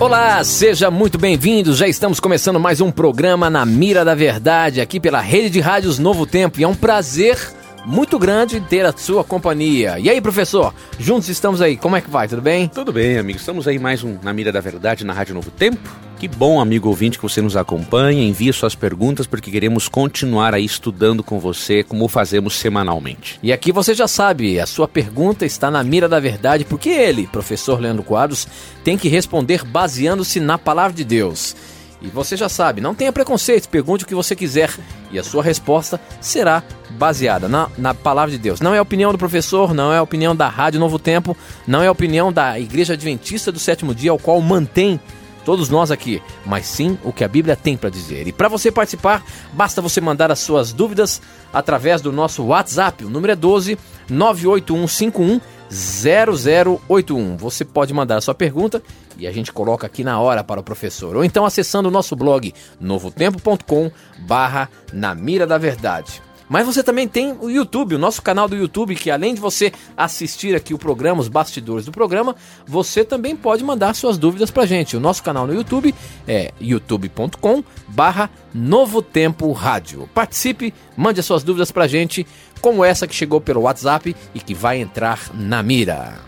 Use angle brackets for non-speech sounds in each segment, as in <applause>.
Olá, seja muito bem-vindo. Já estamos começando mais um programa na Mira da Verdade aqui pela Rede de Rádios Novo Tempo e é um prazer muito grande ter a sua companhia. E aí, professor? Juntos estamos aí. Como é que vai? Tudo bem? Tudo bem, amigo. Estamos aí mais um na Mira da Verdade na Rádio Novo Tempo. Que bom, amigo ouvinte, que você nos acompanha. Envie suas perguntas porque queremos continuar aí estudando com você como fazemos semanalmente. E aqui você já sabe, a sua pergunta está na mira da verdade porque ele, professor Leandro Quadros, tem que responder baseando-se na palavra de Deus. E você já sabe, não tenha preconceito, pergunte o que você quiser e a sua resposta será baseada na, na palavra de Deus. Não é a opinião do professor, não é a opinião da Rádio Novo Tempo, não é a opinião da Igreja Adventista do Sétimo Dia, ao qual mantém todos nós aqui, mas sim o que a Bíblia tem para dizer. E para você participar, basta você mandar as suas dúvidas através do nosso WhatsApp. O número é 12 98151 0081. Você pode mandar a sua pergunta e a gente coloca aqui na hora para o professor. Ou então acessando o nosso blog novotempo.com barra na mira da verdade. Mas você também tem o YouTube, o nosso canal do YouTube, que além de você assistir aqui o programa, os bastidores do programa, você também pode mandar suas dúvidas pra gente. O nosso canal no YouTube é youtube.com barra Novo Tempo Rádio. Participe, mande as suas dúvidas pra gente, como essa que chegou pelo WhatsApp e que vai entrar na mira.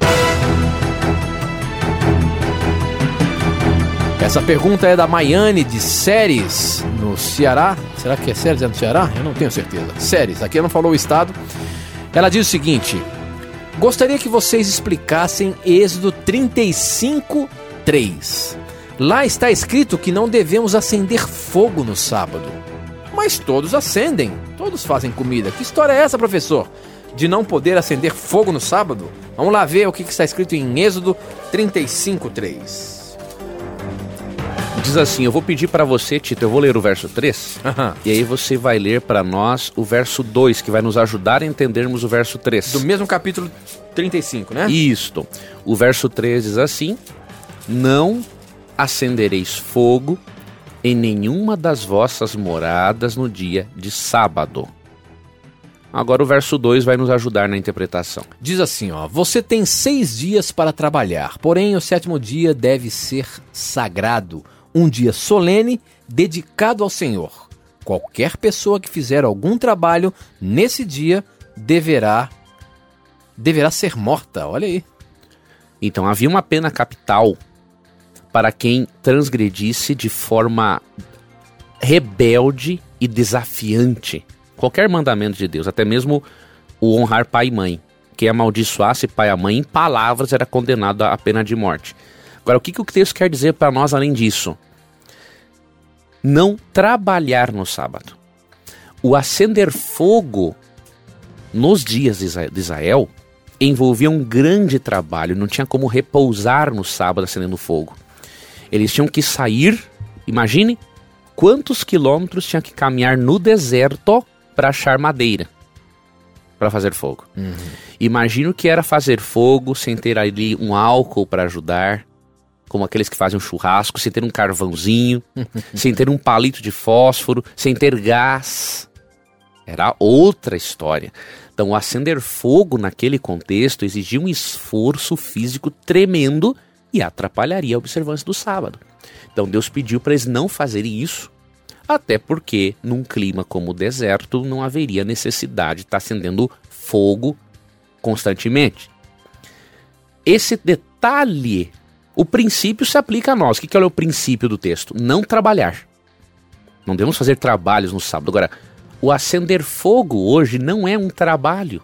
Essa pergunta é da Maiane de Séries, no Ceará. Será que é Séries é no Ceará? Eu não tenho certeza. Séries, aqui não falou o estado. Ela diz o seguinte: Gostaria que vocês explicassem Êxodo 35, 3. Lá está escrito que não devemos acender fogo no sábado. Mas todos acendem, todos fazem comida. Que história é essa, professor? De não poder acender fogo no sábado? Vamos lá ver o que está escrito em Êxodo 35, 3. Diz assim: Eu vou pedir para você, Tito, eu vou ler o verso 3, Aham. e aí você vai ler para nós o verso 2, que vai nos ajudar a entendermos o verso 3. Do mesmo capítulo 35, né? Isto. O verso 3 diz assim: Não acendereis fogo em nenhuma das vossas moradas no dia de sábado. Agora o verso 2 vai nos ajudar na interpretação. Diz assim, ó: Você tem seis dias para trabalhar, porém o sétimo dia deve ser sagrado, um dia solene dedicado ao Senhor. Qualquer pessoa que fizer algum trabalho nesse dia deverá deverá ser morta. Olha aí. Então havia uma pena capital para quem transgredisse de forma rebelde e desafiante qualquer mandamento de Deus, até mesmo o honrar pai e mãe. Quem amaldiçoasse pai e mãe em palavras era condenado à pena de morte. Agora, o que, que o texto quer dizer para nós além disso? Não trabalhar no sábado. O acender fogo nos dias de Israel envolvia um grande trabalho, não tinha como repousar no sábado acendendo fogo. Eles tinham que sair, imagine quantos quilômetros tinha que caminhar no deserto para achar madeira para fazer fogo. Imagina o que era fazer fogo sem ter ali um álcool para ajudar, como aqueles que fazem um churrasco, sem ter um carvãozinho, <laughs> sem ter um palito de fósforo, sem ter gás. Era outra história. Então, acender fogo naquele contexto exigia um esforço físico tremendo e atrapalharia a observância do sábado. Então, Deus pediu para eles não fazerem isso, até porque num clima como o deserto não haveria necessidade de estar acendendo fogo constantemente. Esse detalhe, o princípio se aplica a nós. O que que é o princípio do texto? Não trabalhar. Não devemos fazer trabalhos no sábado. Agora, o acender fogo hoje não é um trabalho.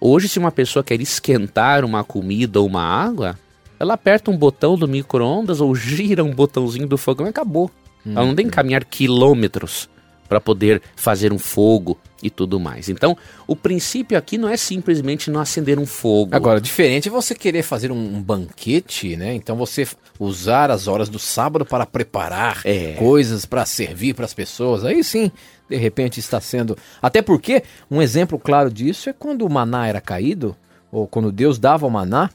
Hoje, se uma pessoa quer esquentar uma comida ou uma água, ela aperta um botão do micro-ondas ou gira um botãozinho do fogão e acabou. Ela não tem que caminhar quilômetros para poder fazer um fogo e tudo mais. Então, o princípio aqui não é simplesmente não acender um fogo. Agora, diferente é você querer fazer um, um banquete, né? Então você usar as horas do sábado para preparar É. coisas para servir para as pessoas. Aí sim, de repente está sendo. Até porque um exemplo claro disso é quando o maná era caído, ou quando Deus dava o maná,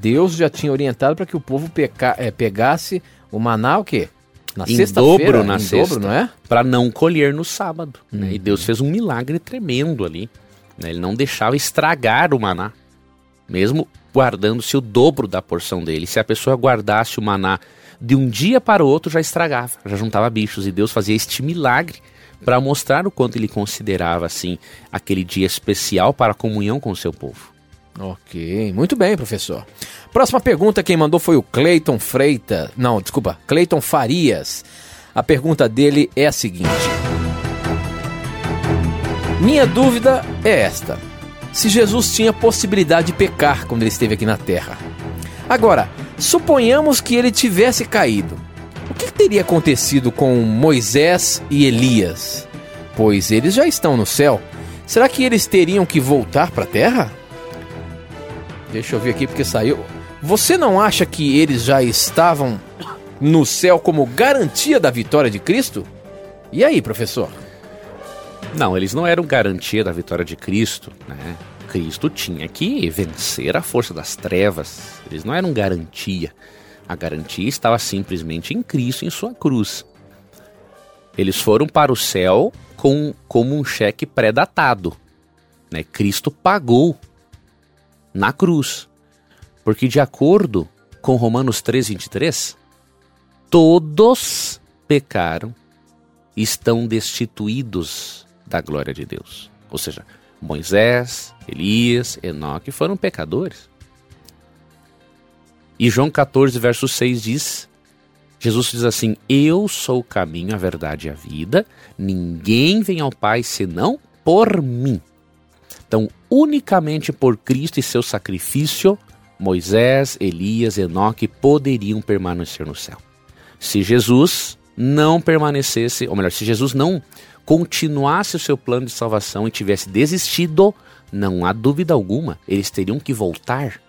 Deus já tinha orientado para que o povo peca... é, pegasse o maná o quê? Na sexta-feira, na em sexta, dobro, não é? Para não colher no sábado. Uhum. Né? E Deus fez um milagre tremendo ali. Né? Ele não deixava estragar o maná, mesmo guardando-se o dobro da porção dele. Se a pessoa guardasse o maná de um dia para o outro, já estragava, já juntava bichos. E Deus fazia este milagre para mostrar o quanto ele considerava assim aquele dia especial para a comunhão com o seu povo. Ok, muito bem, professor. Próxima pergunta, quem mandou foi o Cleiton Freita. Não, desculpa, Cleiton Farias. A pergunta dele é a seguinte: Minha dúvida é esta: se Jesus tinha possibilidade de pecar quando ele esteve aqui na terra. Agora, suponhamos que ele tivesse caído. O que teria acontecido com Moisés e Elias? Pois eles já estão no céu. Será que eles teriam que voltar para a terra? Deixa eu ver aqui porque saiu. Você não acha que eles já estavam no céu como garantia da vitória de Cristo? E aí, professor? Não, eles não eram garantia da vitória de Cristo, né? Cristo tinha que vencer a força das trevas. Eles não eram garantia. A garantia estava simplesmente em Cristo, em sua cruz. Eles foram para o céu com, como um cheque pré-datado. Né? Cristo pagou na cruz. Porque, de acordo com Romanos 3, 23, todos pecaram e estão destituídos da glória de Deus. Ou seja, Moisés, Elias, Enoque foram pecadores. E João 14, verso 6 diz: Jesus diz assim: Eu sou o caminho, a verdade e a vida, ninguém vem ao Pai senão por mim. Então, unicamente por Cristo e seu sacrifício, Moisés, Elias, Enoque poderiam permanecer no céu. Se Jesus não permanecesse, ou melhor, se Jesus não continuasse o seu plano de salvação e tivesse desistido, não há dúvida alguma, eles teriam que voltar.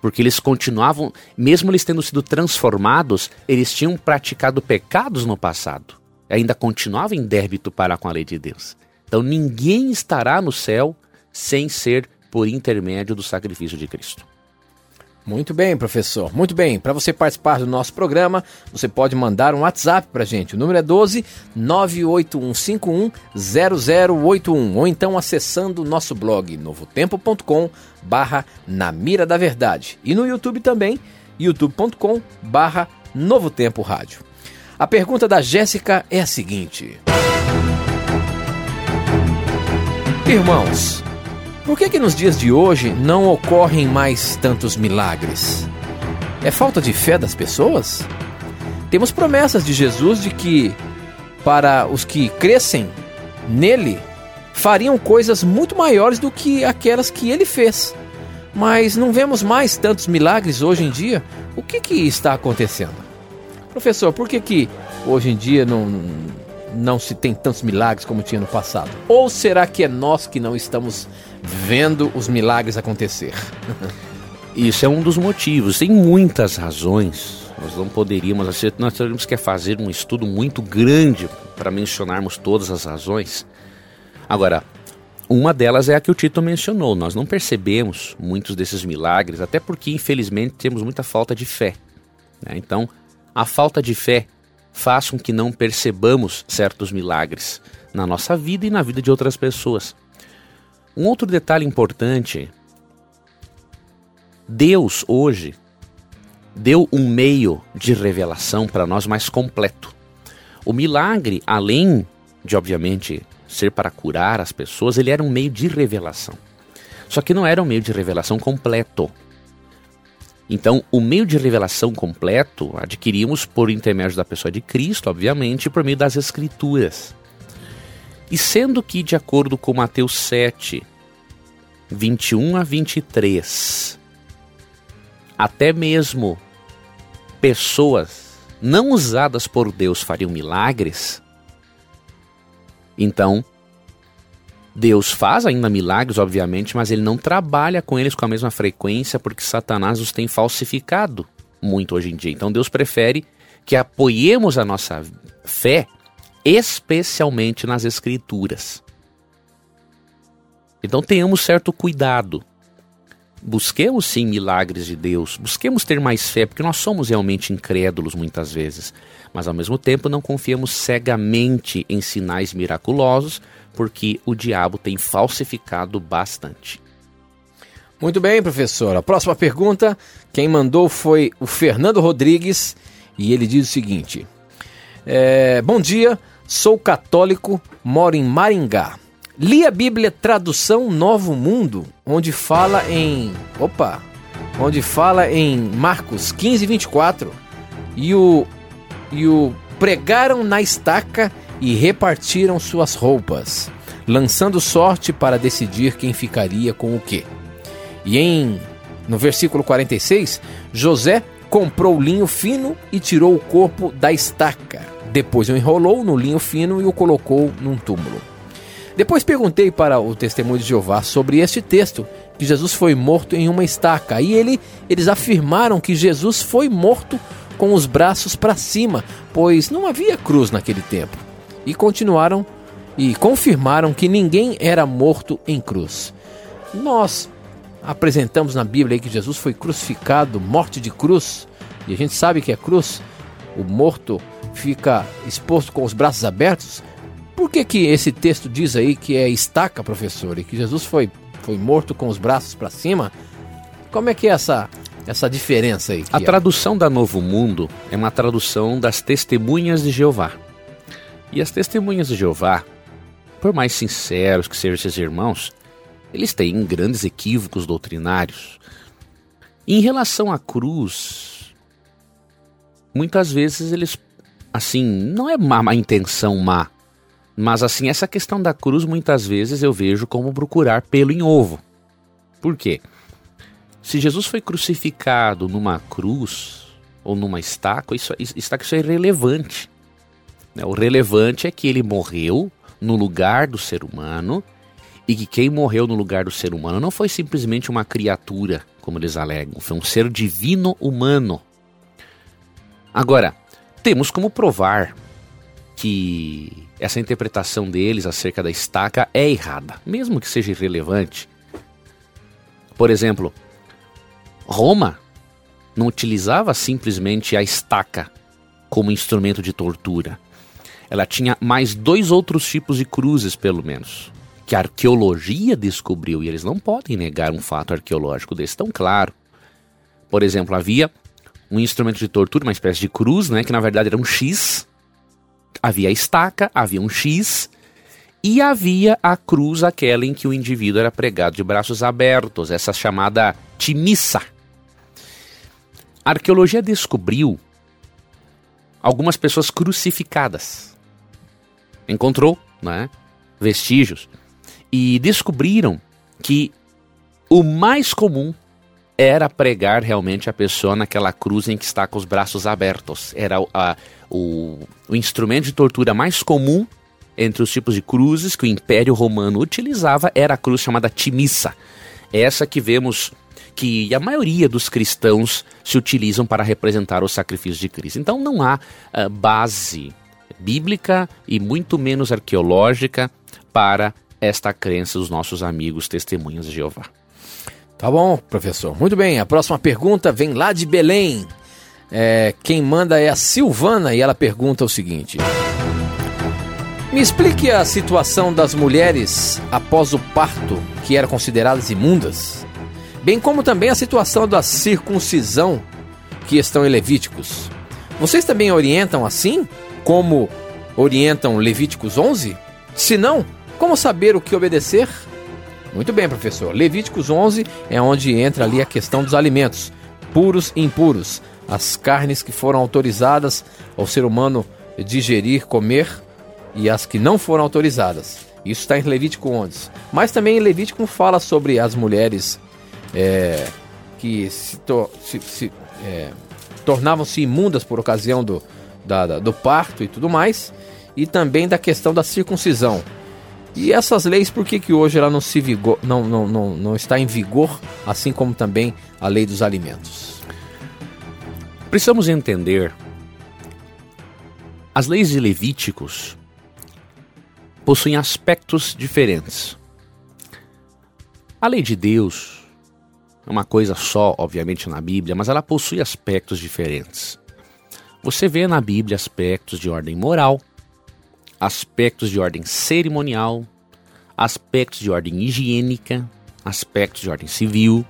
Porque eles continuavam, mesmo eles tendo sido transformados, eles tinham praticado pecados no passado. Ainda continuavam em débito para com a lei de Deus. Então ninguém estará no céu sem ser por intermédio do sacrifício de Cristo. Muito bem, professor. Muito bem. Para você participar do nosso programa, você pode mandar um WhatsApp para gente. O número é 12 98151 0081 ou então acessando o nosso blog novotempo.com barra na mira da verdade e no YouTube também youtube.com barra Novo Tempo Rádio. A pergunta da Jéssica é a seguinte: Irmãos, por que que nos dias de hoje não ocorrem mais tantos milagres? É falta de fé das pessoas? Temos promessas de Jesus de que para os que crescem nele fariam coisas muito maiores do que aquelas que ele fez. Mas não vemos mais tantos milagres hoje em dia. O que, que está acontecendo? Professor, por que, que hoje em dia não, não se tem tantos milagres como tinha no passado? Ou será que é nós que não estamos vendo os milagres acontecer? <laughs> Isso é um dos motivos. Tem muitas razões. Nós não poderíamos, nós teríamos que fazer um estudo muito grande para mencionarmos todas as razões. Agora, uma delas é a que o Tito mencionou. Nós não percebemos muitos desses milagres, até porque, infelizmente, temos muita falta de fé. Né? Então, a falta de fé faz com que não percebamos certos milagres na nossa vida e na vida de outras pessoas. Um outro detalhe importante: Deus hoje deu um meio de revelação para nós mais completo. O milagre, além de obviamente ser para curar as pessoas, ele era um meio de revelação. Só que não era um meio de revelação completo. Então, o meio de revelação completo adquirimos por intermédio da pessoa de Cristo, obviamente, por meio das Escrituras. E sendo que, de acordo com Mateus 7, 21 a 23, até mesmo pessoas não usadas por Deus fariam milagres, então Deus faz ainda milagres, obviamente, mas ele não trabalha com eles com a mesma frequência porque Satanás os tem falsificado muito hoje em dia. Então Deus prefere que apoiemos a nossa fé especialmente nas Escrituras. Então tenhamos certo cuidado. Busquemos sim milagres de Deus, busquemos ter mais fé, porque nós somos realmente incrédulos muitas vezes, mas ao mesmo tempo não confiemos cegamente em sinais miraculosos, porque o diabo tem falsificado bastante. Muito bem, professor. A próxima pergunta, quem mandou foi o Fernando Rodrigues e ele diz o seguinte: é, Bom dia, sou católico, moro em Maringá. Li a Bíblia Tradução Novo Mundo, onde fala em. Opa! Onde fala em Marcos 15, 24. E o. E o. Pregaram na estaca e repartiram suas roupas, lançando sorte para decidir quem ficaria com o quê. E em. No versículo 46, José comprou linho fino e tirou o corpo da estaca. Depois o enrolou no linho fino e o colocou num túmulo. Depois perguntei para o testemunho de Jeová sobre este texto, que Jesus foi morto em uma estaca, e ele, eles afirmaram que Jesus foi morto com os braços para cima, pois não havia cruz naquele tempo. E continuaram e confirmaram que ninguém era morto em cruz. Nós apresentamos na Bíblia que Jesus foi crucificado, morte de cruz, e a gente sabe que é cruz, o morto fica exposto com os braços abertos, por que, que esse texto diz aí que é estaca, professor, e que Jesus foi, foi morto com os braços para cima? Como é que é essa, essa diferença aí? A é? tradução da Novo Mundo é uma tradução das testemunhas de Jeová. E as testemunhas de Jeová, por mais sinceros que sejam esses irmãos, eles têm grandes equívocos doutrinários. Em relação à cruz, muitas vezes eles, assim, não é má, má intenção má, mas assim, essa questão da cruz muitas vezes eu vejo como procurar pelo em ovo. Por quê? Se Jesus foi crucificado numa cruz ou numa estaca, isso, estaca, isso é irrelevante. Né? O relevante é que ele morreu no lugar do ser humano e que quem morreu no lugar do ser humano não foi simplesmente uma criatura, como eles alegam, foi um ser divino humano. Agora, temos como provar que essa interpretação deles acerca da estaca é errada, mesmo que seja irrelevante. Por exemplo, Roma não utilizava simplesmente a estaca como instrumento de tortura. Ela tinha mais dois outros tipos de cruzes, pelo menos, que a arqueologia descobriu, e eles não podem negar um fato arqueológico desse tão claro. Por exemplo, havia um instrumento de tortura, uma espécie de cruz, né, que na verdade era um X, havia a estaca, havia um X e havia a cruz, aquela em que o indivíduo era pregado de braços abertos, essa chamada timissa. A arqueologia descobriu algumas pessoas crucificadas. Encontrou né, vestígios e descobriram que o mais comum era pregar realmente a pessoa naquela cruz em que está com os braços abertos. Era a, o, o instrumento de tortura mais comum entre os tipos de cruzes que o Império Romano utilizava era a cruz chamada timissa. Essa que vemos que a maioria dos cristãos se utilizam para representar o sacrifício de Cristo. Então não há uh, base bíblica e muito menos arqueológica para esta crença dos nossos amigos testemunhas de Jeová. Tá bom, professor. Muito bem. A próxima pergunta vem lá de Belém. É, quem manda é a Silvana e ela pergunta o seguinte: Me explique a situação das mulheres após o parto que eram consideradas imundas, bem como também a situação da circuncisão que estão em Levíticos. Vocês também orientam assim, como orientam Levíticos 11? Se não, como saber o que obedecer? Muito bem, professor. Levíticos 11 é onde entra ali a questão dos alimentos, puros e impuros, as carnes que foram autorizadas ao ser humano digerir, comer e as que não foram autorizadas. Isso está em Levítico 11. Mas também em Levítico fala sobre as mulheres é, que se, to se, se é, tornavam-se imundas por ocasião do, da, do parto e tudo mais, e também da questão da circuncisão. E essas leis, por que, que hoje ela não, se vigor, não, não, não, não está em vigor, assim como também a lei dos alimentos? Precisamos entender as leis de Levíticos possuem aspectos diferentes. A lei de Deus é uma coisa só, obviamente, na Bíblia, mas ela possui aspectos diferentes. Você vê na Bíblia aspectos de ordem moral, aspectos de ordem cerimonial, aspectos de ordem higiênica, aspectos de ordem civil.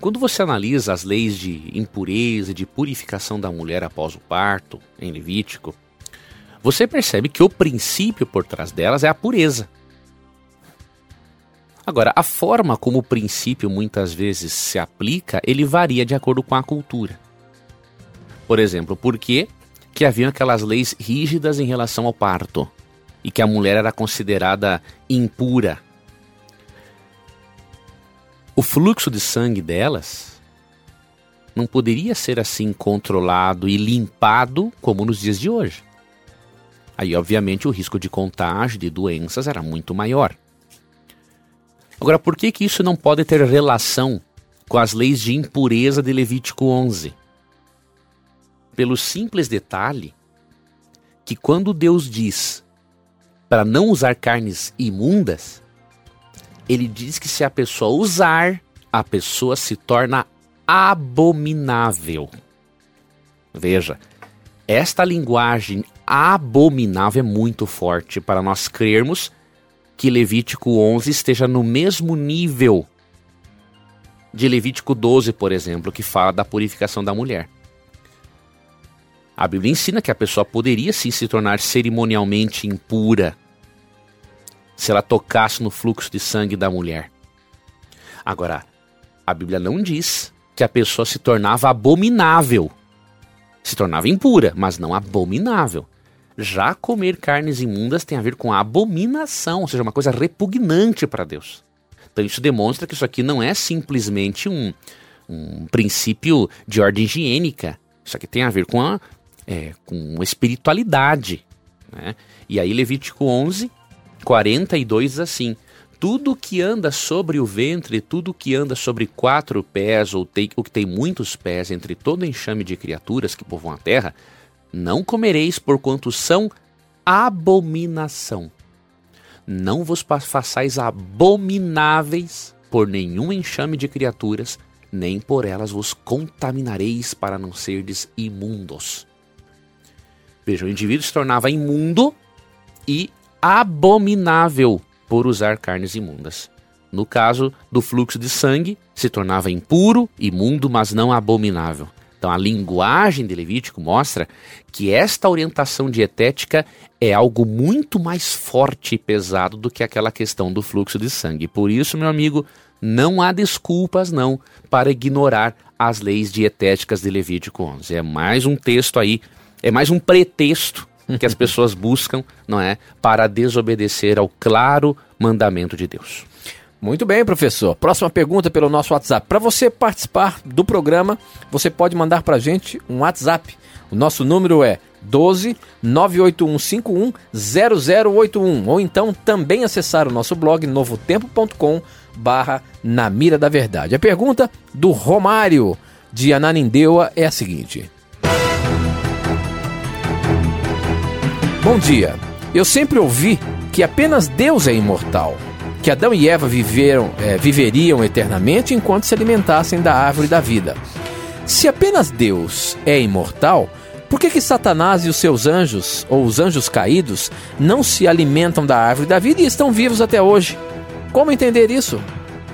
Quando você analisa as leis de impureza e de purificação da mulher após o parto, em Levítico, você percebe que o princípio por trás delas é a pureza. Agora, a forma como o princípio muitas vezes se aplica, ele varia de acordo com a cultura. Por exemplo, por que, que haviam aquelas leis rígidas em relação ao parto e que a mulher era considerada impura? O fluxo de sangue delas não poderia ser assim controlado e limpado como nos dias de hoje. Aí, obviamente, o risco de contágio de doenças era muito maior. Agora, por que, que isso não pode ter relação com as leis de impureza de Levítico 11? Pelo simples detalhe que quando Deus diz para não usar carnes imundas, ele diz que se a pessoa usar, a pessoa se torna abominável. Veja, esta linguagem abominável é muito forte para nós crermos que Levítico 11 esteja no mesmo nível de Levítico 12, por exemplo, que fala da purificação da mulher. A Bíblia ensina que a pessoa poderia sim se tornar cerimonialmente impura se ela tocasse no fluxo de sangue da mulher. Agora, a Bíblia não diz que a pessoa se tornava abominável. Se tornava impura, mas não abominável. Já comer carnes imundas tem a ver com a abominação, ou seja, uma coisa repugnante para Deus. Então isso demonstra que isso aqui não é simplesmente um, um princípio de ordem higiênica. Isso aqui tem a ver com a é, com espiritualidade. Né? E aí Levítico 11, 42 diz assim, tudo que anda sobre o ventre, tudo que anda sobre quatro pés, ou tem, o que tem muitos pés, entre todo enxame de criaturas que povoam a terra, não comereis, porquanto são abominação. Não vos façais abomináveis por nenhum enxame de criaturas, nem por elas vos contaminareis para não serdes imundos. Veja, o indivíduo se tornava imundo e abominável por usar carnes imundas. No caso do fluxo de sangue, se tornava impuro, imundo, mas não abominável. Então a linguagem de Levítico mostra que esta orientação dietética é algo muito mais forte e pesado do que aquela questão do fluxo de sangue. Por isso, meu amigo, não há desculpas não para ignorar as leis dietéticas de Levítico 11. É mais um texto aí, é mais um pretexto que as pessoas buscam, não é, para desobedecer ao claro mandamento de Deus. Muito bem, professor. Próxima pergunta pelo nosso WhatsApp. Para você participar do programa, você pode mandar para a gente um WhatsApp. O nosso número é 12 98151 0081 ou então também acessar o nosso blog novotempo.com barra na mira da verdade. A pergunta do Romário de Ananindeua é a seguinte. Bom dia. Eu sempre ouvi que apenas Deus é imortal que Adão e Eva viveram, é, viveriam eternamente enquanto se alimentassem da árvore da vida. Se apenas Deus é imortal, por que, que Satanás e os seus anjos, ou os anjos caídos, não se alimentam da árvore da vida e estão vivos até hoje? Como entender isso?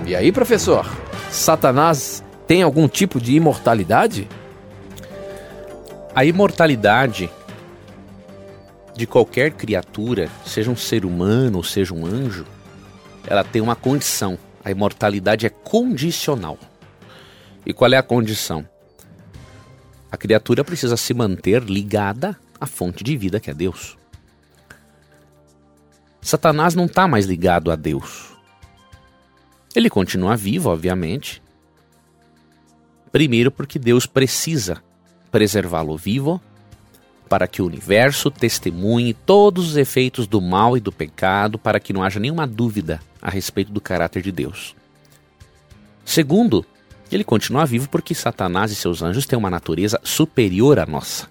E aí, professor? Satanás tem algum tipo de imortalidade? A imortalidade de qualquer criatura, seja um ser humano ou seja um anjo, ela tem uma condição. A imortalidade é condicional. E qual é a condição? A criatura precisa se manter ligada à fonte de vida que é Deus. Satanás não está mais ligado a Deus. Ele continua vivo, obviamente. Primeiro, porque Deus precisa preservá-lo vivo para que o universo testemunhe todos os efeitos do mal e do pecado, para que não haja nenhuma dúvida a respeito do caráter de Deus. Segundo, ele continua vivo porque Satanás e seus anjos têm uma natureza superior à nossa.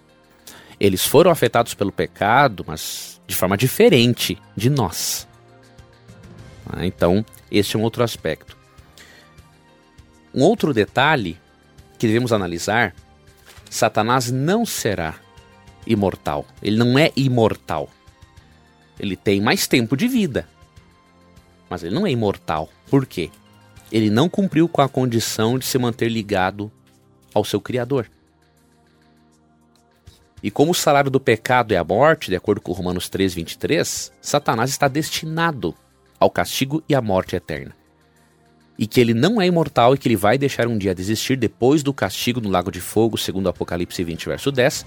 Eles foram afetados pelo pecado, mas de forma diferente de nós. Ah, então, este é um outro aspecto. Um outro detalhe que devemos analisar: Satanás não será imortal. Ele não é imortal. Ele tem mais tempo de vida. Mas ele não é imortal. Por quê? Ele não cumpriu com a condição de se manter ligado ao seu Criador. E como o salário do pecado é a morte, de acordo com Romanos 3, 23, Satanás está destinado ao castigo e à morte eterna. E que ele não é imortal e que ele vai deixar um dia desistir depois do castigo no lago de fogo, segundo Apocalipse 20, verso 10.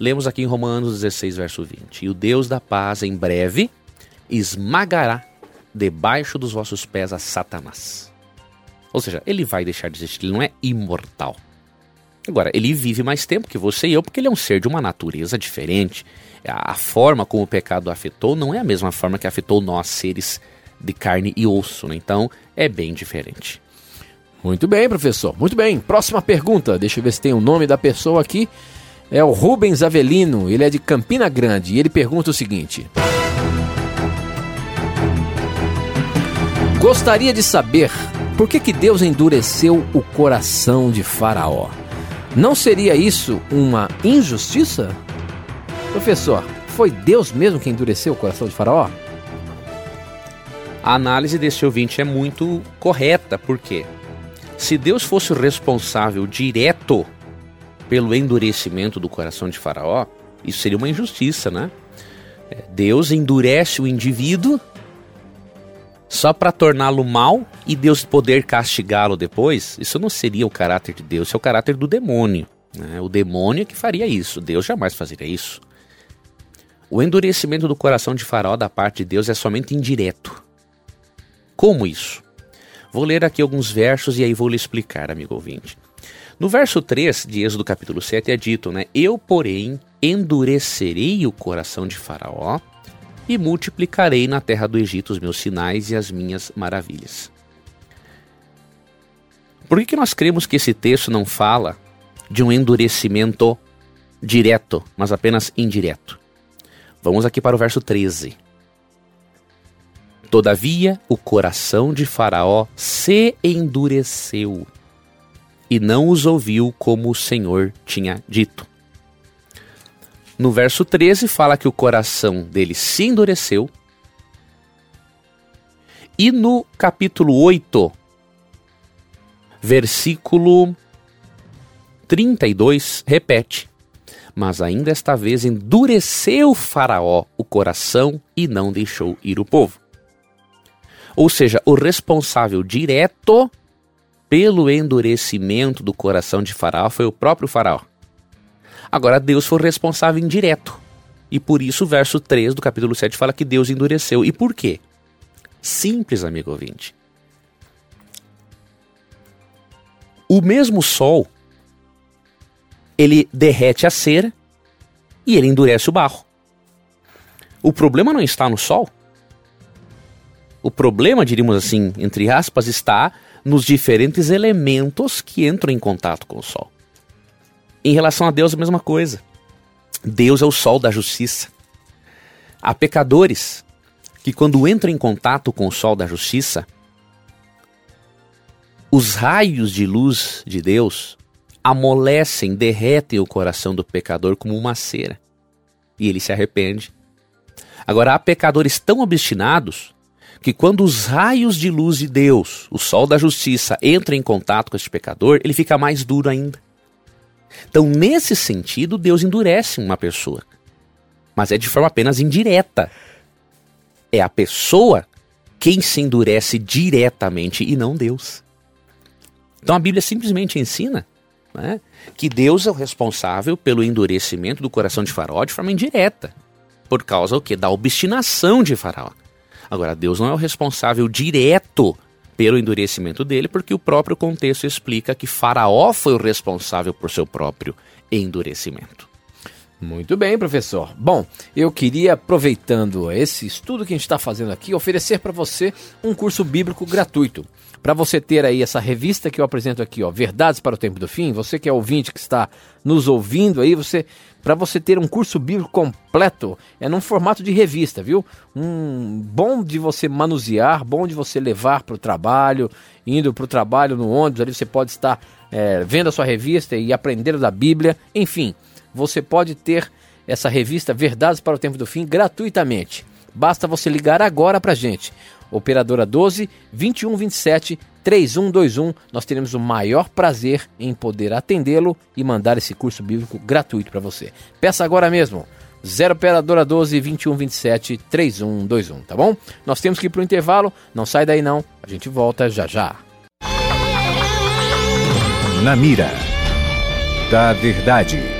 Lemos aqui em Romanos 16, verso 20. E o Deus da paz, em breve, esmagará debaixo dos vossos pés a Satanás. Ou seja, ele vai deixar de existir, ele não é imortal. Agora, ele vive mais tempo que você e eu, porque ele é um ser de uma natureza diferente. A forma como o pecado afetou não é a mesma forma que afetou nós, seres de carne e osso, né? Então, é bem diferente. Muito bem, professor. Muito bem. Próxima pergunta. Deixa eu ver se tem o nome da pessoa aqui. É o Rubens Avelino. Ele é de Campina Grande. E ele pergunta o seguinte: Gostaria de saber por que, que Deus endureceu o coração de Faraó. Não seria isso uma injustiça? Professor, foi Deus mesmo que endureceu o coração de Faraó? A análise desse ouvinte é muito correta, porque se Deus fosse o responsável direto pelo endurecimento do coração de Faraó, isso seria uma injustiça, né? É, Deus endurece o indivíduo só para torná-lo mal e Deus poder castigá-lo depois, isso não seria o caráter de Deus, isso é o caráter do demônio. Né? O demônio é que faria isso, Deus jamais faria isso. O endurecimento do coração de Faraó da parte de Deus é somente indireto. Como isso? Vou ler aqui alguns versos e aí vou lhe explicar, amigo ouvinte. No verso 3 de Êxodo capítulo 7 é dito, né? Eu, porém, endurecerei o coração de Faraó e multiplicarei na terra do Egito os meus sinais e as minhas maravilhas. Por que, que nós cremos que esse texto não fala de um endurecimento direto, mas apenas indireto? Vamos aqui para o verso 13. Todavia, o coração de Faraó se endureceu e não os ouviu como o Senhor tinha dito. No verso 13 fala que o coração dele se endureceu. E no capítulo 8, versículo 32, repete: Mas ainda esta vez endureceu Faraó o coração e não deixou ir o povo. Ou seja, o responsável direto pelo endurecimento do coração de Faraó foi o próprio Faraó. Agora, Deus foi responsável indireto. E por isso o verso 3 do capítulo 7 fala que Deus endureceu. E por quê? Simples, amigo ouvinte. O mesmo sol, ele derrete a cera e ele endurece o barro. O problema não está no sol. O problema, diríamos assim, entre aspas, está nos diferentes elementos que entram em contato com o sol. Em relação a Deus, a mesma coisa. Deus é o sol da justiça. Há pecadores que, quando entram em contato com o sol da justiça, os raios de luz de Deus amolecem, derretem o coração do pecador como uma cera. E ele se arrepende. Agora, há pecadores tão obstinados que, quando os raios de luz de Deus, o sol da justiça, entram em contato com este pecador, ele fica mais duro ainda. Então, nesse sentido, Deus endurece uma pessoa. Mas é de forma apenas indireta. É a pessoa quem se endurece diretamente e não Deus. Então a Bíblia simplesmente ensina né, que Deus é o responsável pelo endurecimento do coração de Faraó de forma indireta. Por causa o quê? Da obstinação de Faraó. Agora, Deus não é o responsável direto pelo endurecimento dele, porque o próprio contexto explica que Faraó foi o responsável por seu próprio endurecimento. Muito bem, professor. Bom, eu queria, aproveitando esse estudo que a gente está fazendo aqui, oferecer para você um curso bíblico gratuito. Para você ter aí essa revista que eu apresento aqui, ó, Verdades para o Tempo do Fim, você que é ouvinte que está nos ouvindo aí, você para você ter um curso bíblico completo, é num formato de revista, viu? Um bom de você manusear, bom de você levar para o trabalho, indo para o trabalho no ônibus, ali você pode estar é, vendo a sua revista e aprendendo da Bíblia, enfim, você pode ter essa revista Verdades para o Tempo do Fim gratuitamente. Basta você ligar agora para gente. Operadora 12 2127 3121. Nós teremos o maior prazer em poder atendê-lo e mandar esse curso bíblico gratuito para você. Peça agora mesmo. 0 operadora 12 2127 3121, tá bom? Nós temos que ir para o intervalo, não sai daí não, a gente volta já já. Na mira da verdade.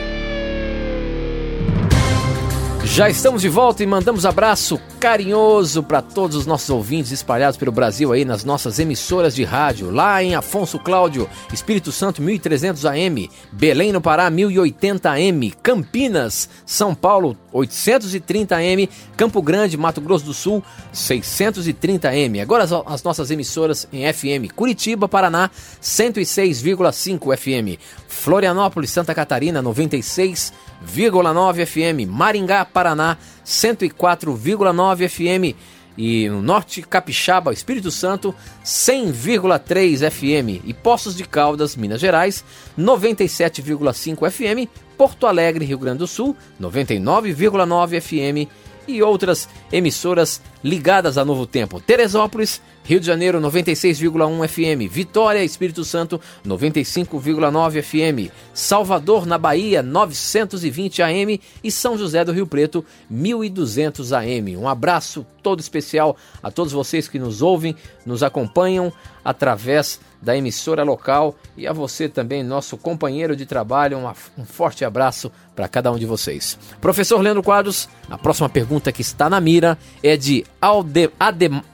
Já estamos de volta e mandamos abraço carinhoso para todos os nossos ouvintes espalhados pelo Brasil aí nas nossas emissoras de rádio. Lá em Afonso Cláudio, Espírito Santo 1300 AM, Belém no Pará 1080 AM, Campinas, São Paulo 830 AM, Campo Grande, Mato Grosso do Sul 630 AM. Agora as, as nossas emissoras em FM, Curitiba, Paraná 106,5 FM, Florianópolis, Santa Catarina 96,9 FM, Maringá, Paraná 104,9 FM e no Norte Capixaba, Espírito Santo 100,3 FM e Poços de Caldas, Minas Gerais 97,5 FM, Porto Alegre, Rio Grande do Sul 99,9 FM e outras emissoras ligadas a Novo Tempo. Teresópolis, Rio de Janeiro 96,1 FM, Vitória, Espírito Santo 95,9 FM, Salvador, na Bahia 920 AM e São José do Rio Preto 1200 AM. Um abraço todo especial a todos vocês que nos ouvem, nos acompanham através da emissora local e a você também, nosso companheiro de trabalho. Um, um forte abraço para cada um de vocês. Professor Leandro Quadros, a próxima pergunta que está na mira é de Alde,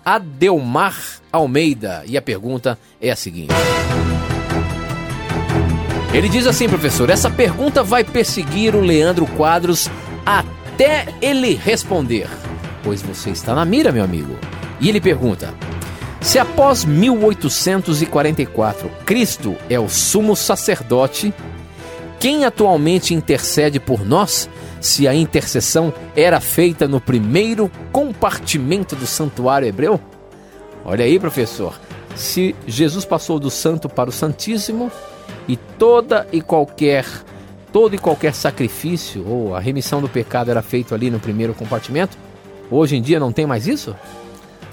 Adelmar Almeida e a pergunta é a seguinte. Ele diz assim, professor: essa pergunta vai perseguir o Leandro Quadros até ele responder. Pois você está na mira, meu amigo. E ele pergunta: se após 1844 Cristo é o sumo sacerdote, quem atualmente intercede por nós, se a intercessão era feita no primeiro compartimento do santuário hebreu? Olha aí, professor. Se Jesus passou do santo para o santíssimo e toda e qualquer todo e qualquer sacrifício ou a remissão do pecado era feito ali no primeiro compartimento, hoje em dia não tem mais isso?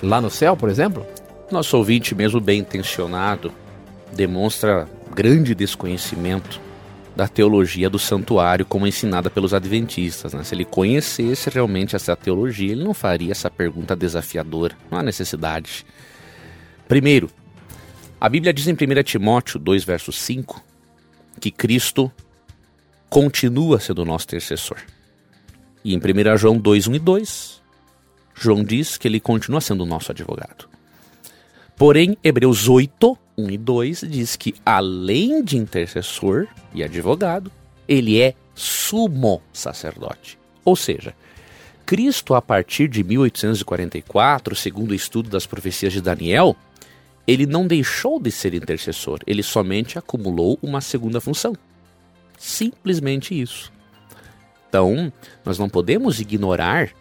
Lá no céu, por exemplo? Nosso ouvinte, mesmo bem intencionado, demonstra grande desconhecimento da teologia do santuário como ensinada pelos adventistas. Né? Se ele conhecesse realmente essa teologia, ele não faria essa pergunta desafiadora. Não há necessidade. Primeiro, a Bíblia diz em 1 Timóteo 2, verso 5, que Cristo continua sendo nosso intercessor. E em 1 João 2, 1 e 2, João diz que ele continua sendo nosso advogado. Porém, Hebreus 8, 1 e 2 diz que, além de intercessor e advogado, ele é sumo sacerdote. Ou seja, Cristo, a partir de 1844, segundo o estudo das profecias de Daniel, ele não deixou de ser intercessor, ele somente acumulou uma segunda função. Simplesmente isso. Então, nós não podemos ignorar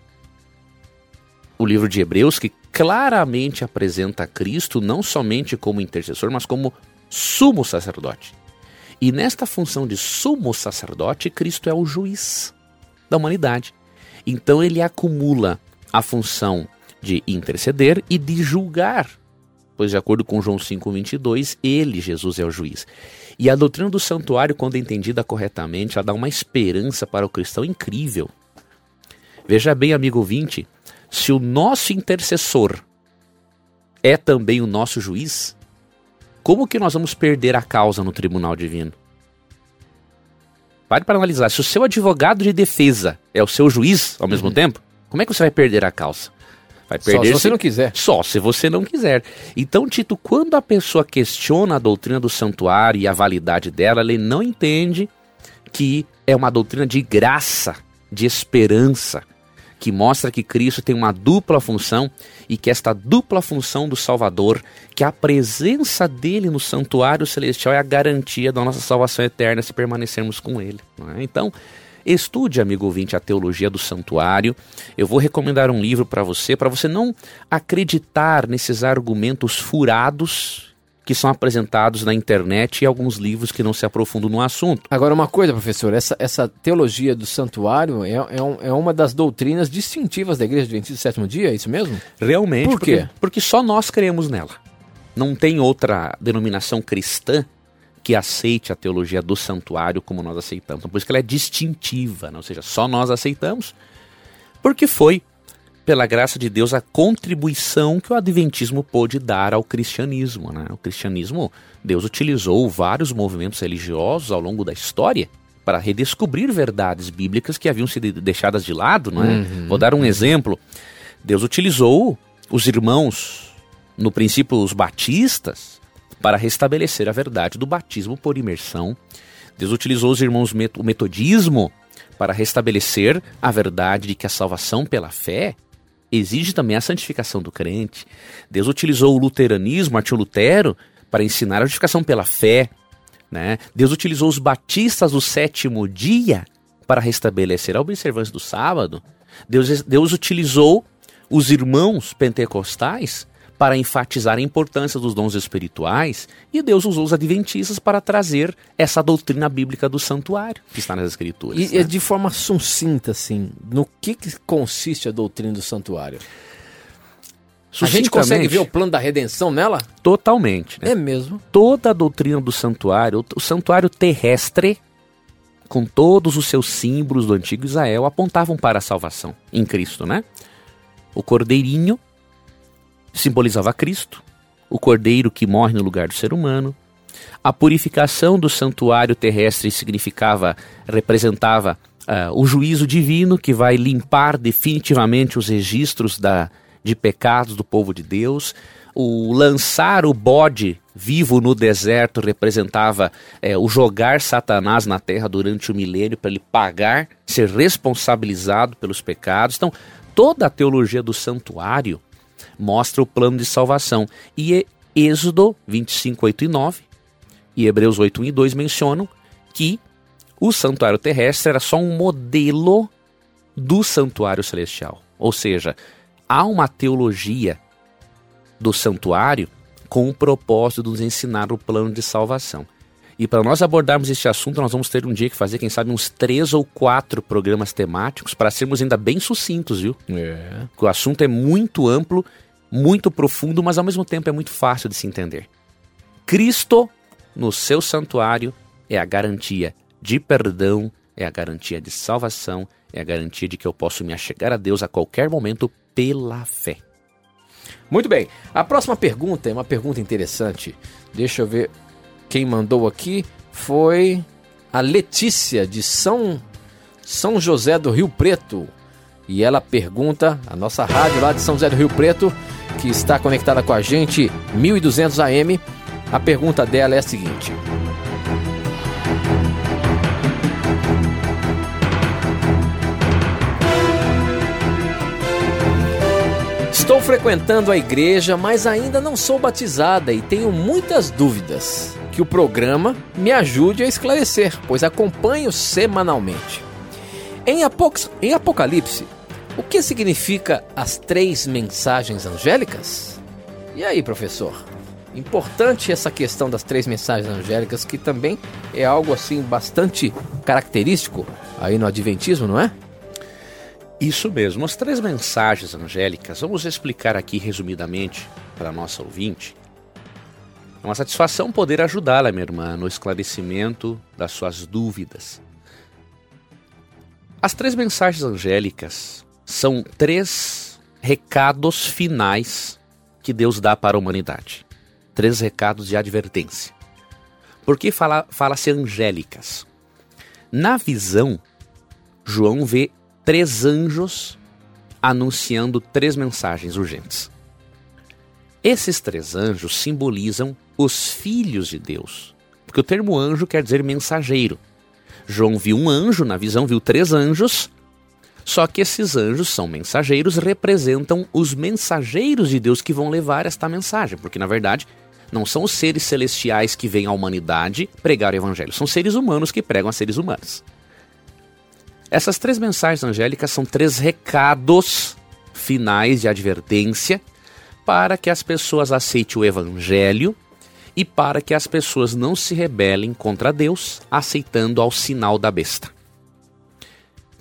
o livro de Hebreus, que claramente apresenta Cristo não somente como intercessor, mas como sumo sacerdote. E nesta função de sumo sacerdote, Cristo é o juiz da humanidade. Então ele acumula a função de interceder e de julgar. Pois, de acordo com João 5,22, ele, Jesus, é o juiz. E a doutrina do santuário, quando entendida corretamente, ela dá uma esperança para o cristão incrível. Veja bem, amigo ouvinte, se o nosso intercessor é também o nosso juiz, como que nós vamos perder a causa no tribunal divino? Pare para analisar. Se o seu advogado de defesa é o seu juiz ao mesmo uhum. tempo, como é que você vai perder a causa? Vai perder Só se você não quiser. Só se você não quiser. Então, Tito, quando a pessoa questiona a doutrina do santuário e a validade dela, ele não entende que é uma doutrina de graça, de esperança, que mostra que Cristo tem uma dupla função e que esta dupla função do Salvador, que a presença dele no santuário celestial é a garantia da nossa salvação eterna se permanecermos com ele. É? Então, estude, amigo ouvinte, a teologia do santuário. Eu vou recomendar um livro para você, para você não acreditar nesses argumentos furados que são apresentados na internet e alguns livros que não se aprofundam no assunto. Agora, uma coisa, professor, essa, essa teologia do santuário é, é, um, é uma das doutrinas distintivas da Igreja Adventista do Sétimo Dia, é isso mesmo? Realmente. Por quê? Porque, porque só nós cremos nela. Não tem outra denominação cristã que aceite a teologia do santuário como nós aceitamos. Então, por isso que ela é distintiva, né? ou seja, só nós aceitamos, porque foi pela graça de Deus, a contribuição que o Adventismo pôde dar ao cristianismo. Né? O cristianismo, Deus utilizou vários movimentos religiosos ao longo da história para redescobrir verdades bíblicas que haviam sido deixadas de lado. Não é? Uhum. Vou dar um exemplo. Deus utilizou os irmãos, no princípio os batistas, para restabelecer a verdade do batismo por imersão. Deus utilizou os irmãos, o metodismo, para restabelecer a verdade de que a salvação pela fé exige também a santificação do crente. Deus utilizou o luteranismo, Martinho Lutero, para ensinar a justificação pela fé. Né? Deus utilizou os batistas do sétimo dia para restabelecer a observância do sábado. Deus, Deus utilizou os irmãos pentecostais para enfatizar a importância dos dons espirituais, e Deus usou os adventistas para trazer essa doutrina bíblica do santuário, que está nas escrituras. E né? de forma sucinta, assim, no que, que consiste a doutrina do santuário? A gente consegue ver o plano da redenção nela? Totalmente. Né? É mesmo. Toda a doutrina do santuário, o santuário terrestre, com todos os seus símbolos do antigo Israel, apontavam para a salvação em Cristo, né? O cordeirinho simbolizava Cristo, o cordeiro que morre no lugar do ser humano. A purificação do santuário terrestre significava, representava uh, o juízo divino que vai limpar definitivamente os registros da, de pecados do povo de Deus. O lançar o bode vivo no deserto representava é, o jogar Satanás na terra durante o milênio para ele pagar, ser responsabilizado pelos pecados. Então, toda a teologia do santuário mostra o plano de salvação. E Êxodo 25, 8 e 9 e Hebreus 8, 1 e 2 mencionam que o santuário terrestre era só um modelo do santuário celestial. Ou seja, há uma teologia do santuário com o propósito de nos ensinar o plano de salvação. E para nós abordarmos este assunto, nós vamos ter um dia que fazer, quem sabe, uns três ou quatro programas temáticos para sermos ainda bem sucintos, viu? É. Porque o assunto é muito amplo muito profundo, mas ao mesmo tempo é muito fácil de se entender. Cristo, no seu santuário, é a garantia de perdão, é a garantia de salvação, é a garantia de que eu posso me achegar a Deus a qualquer momento pela fé. Muito bem. A próxima pergunta é uma pergunta interessante. Deixa eu ver quem mandou aqui. Foi a Letícia de São São José do Rio Preto. E ela pergunta, a nossa rádio lá de São José do Rio Preto, que está conectada com a gente, 1200 AM. A pergunta dela é a seguinte: Estou frequentando a igreja, mas ainda não sou batizada e tenho muitas dúvidas. Que o programa me ajude a esclarecer, pois acompanho semanalmente. Em, em Apocalipse, o que significa as três mensagens angélicas? E aí, professor? Importante essa questão das três mensagens angélicas, que também é algo assim bastante característico aí no Adventismo, não é? Isso mesmo, as três mensagens angélicas, vamos explicar aqui resumidamente para a nossa ouvinte. É uma satisfação poder ajudá-la, minha irmã, no esclarecimento das suas dúvidas. As três mensagens angélicas são três recados finais que Deus dá para a humanidade. Três recados de advertência. Por que fala-se fala angélicas? Na visão, João vê três anjos anunciando três mensagens urgentes. Esses três anjos simbolizam os filhos de Deus, porque o termo anjo quer dizer mensageiro. João viu um anjo, na visão viu três anjos, só que esses anjos são mensageiros, representam os mensageiros de Deus que vão levar esta mensagem, porque na verdade não são os seres celestiais que vêm à humanidade pregar o evangelho, são seres humanos que pregam a seres humanos. Essas três mensagens angélicas são três recados finais de advertência para que as pessoas aceitem o evangelho e para que as pessoas não se rebelem contra Deus, aceitando ao sinal da besta.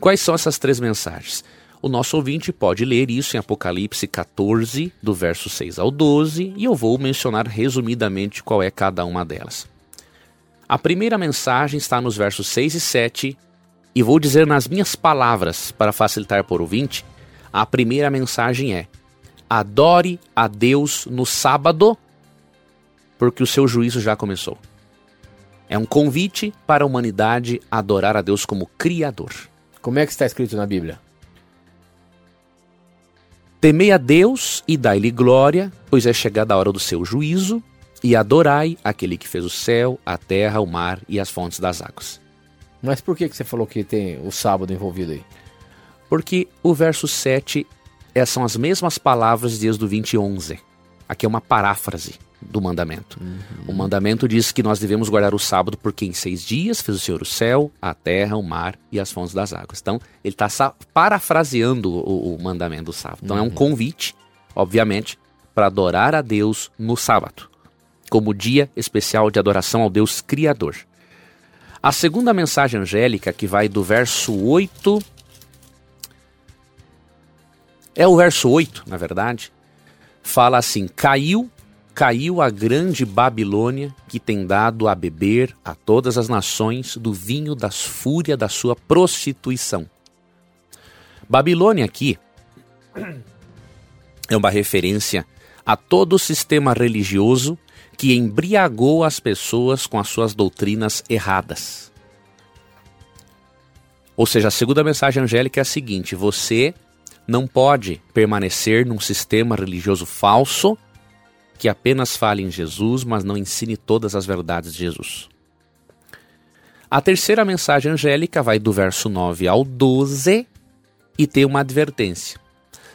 Quais são essas três mensagens? O nosso ouvinte pode ler isso em Apocalipse 14, do verso 6 ao 12, e eu vou mencionar resumidamente qual é cada uma delas. A primeira mensagem está nos versos 6 e 7, e vou dizer nas minhas palavras para facilitar por ouvinte. A primeira mensagem é: Adore a Deus no sábado porque o seu juízo já começou. É um convite para a humanidade adorar a Deus como Criador. Como é que está escrito na Bíblia? Temei a Deus e dai-lhe glória, pois é chegada a hora do seu juízo, e adorai aquele que fez o céu, a terra, o mar e as fontes das águas. Mas por que você falou que tem o sábado envolvido aí? Porque o verso 7 é, são as mesmas palavras desde o 20 11. Aqui é uma paráfrase do mandamento. Uhum. O mandamento diz que nós devemos guardar o sábado porque em seis dias fez o Senhor o céu, a terra, o mar e as fontes das águas. Então, ele está parafraseando o, o, mandamento do sábado. Então, uhum. é um uhum. convite, obviamente, para adorar a Deus no sábado, como dia especial de adoração ao Deus Criador. A segunda mensagem angélica, que vai do verso 8. É o verso 8, na verdade. Fala assim: Caiu caiu a grande Babilônia, que tem dado a beber a todas as nações do vinho das fúrias da sua prostituição. Babilônia aqui é uma referência a todo o sistema religioso que embriagou as pessoas com as suas doutrinas erradas. Ou seja, a segunda mensagem angélica é a seguinte: você não pode permanecer num sistema religioso falso que apenas fale em Jesus, mas não ensine todas as verdades de Jesus. A terceira mensagem angélica vai do verso 9 ao 12 e tem uma advertência.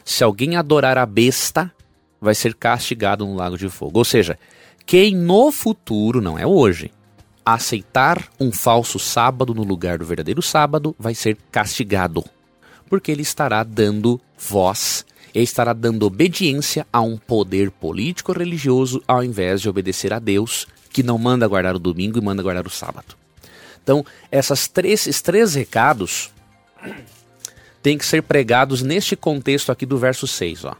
Se alguém adorar a besta, vai ser castigado no lago de fogo. Ou seja, quem no futuro, não é hoje, aceitar um falso sábado no lugar do verdadeiro sábado, vai ser castigado, porque ele estará dando voz estará dando obediência a um poder político religioso ao invés de obedecer a Deus, que não manda guardar o domingo e manda guardar o sábado. Então, essas três, esses três recados <clears throat> têm que ser pregados neste contexto aqui do verso 6. Ó.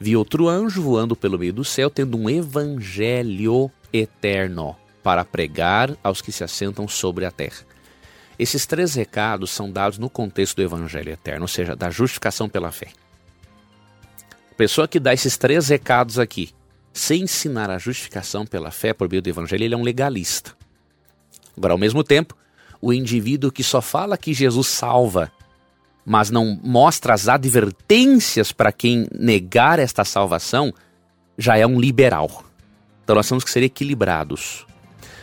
Vi outro anjo voando pelo meio do céu, tendo um evangelho eterno para pregar aos que se assentam sobre a terra. Esses três recados são dados no contexto do evangelho eterno, ou seja, da justificação pela fé. Pessoa que dá esses três recados aqui, sem ensinar a justificação pela fé por meio do evangelho, ele é um legalista. Agora, ao mesmo tempo, o indivíduo que só fala que Jesus salva, mas não mostra as advertências para quem negar esta salvação, já é um liberal. Então nós temos que ser equilibrados.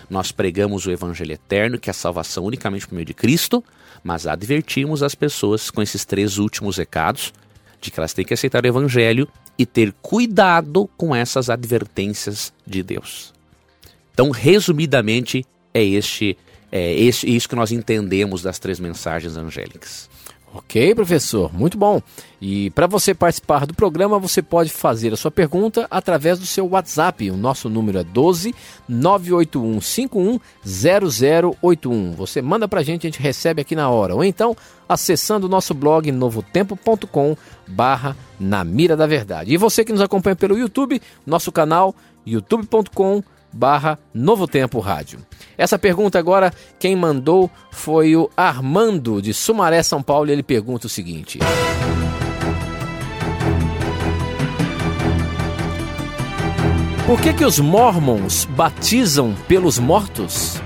Nós pregamos o evangelho eterno, que é a salvação unicamente por meio de Cristo, mas advertimos as pessoas com esses três últimos recados de que elas têm que aceitar o evangelho e ter cuidado com essas advertências de Deus. Então, resumidamente, é este é este, isso que nós entendemos das três mensagens angélicas. Ok, professor, muito bom. E para você participar do programa, você pode fazer a sua pergunta através do seu WhatsApp. O nosso número é 12 981 51 0081. Você manda para a gente, a gente recebe aqui na hora. Ou então acessando o nosso blog novotempo.com barra na mira da verdade. E você que nos acompanha pelo YouTube, nosso canal youtube.com barra Novo Tempo Rádio. Essa pergunta agora, quem mandou foi o Armando de Sumaré, São Paulo, e ele pergunta o seguinte: Por que que os mormons batizam pelos mortos?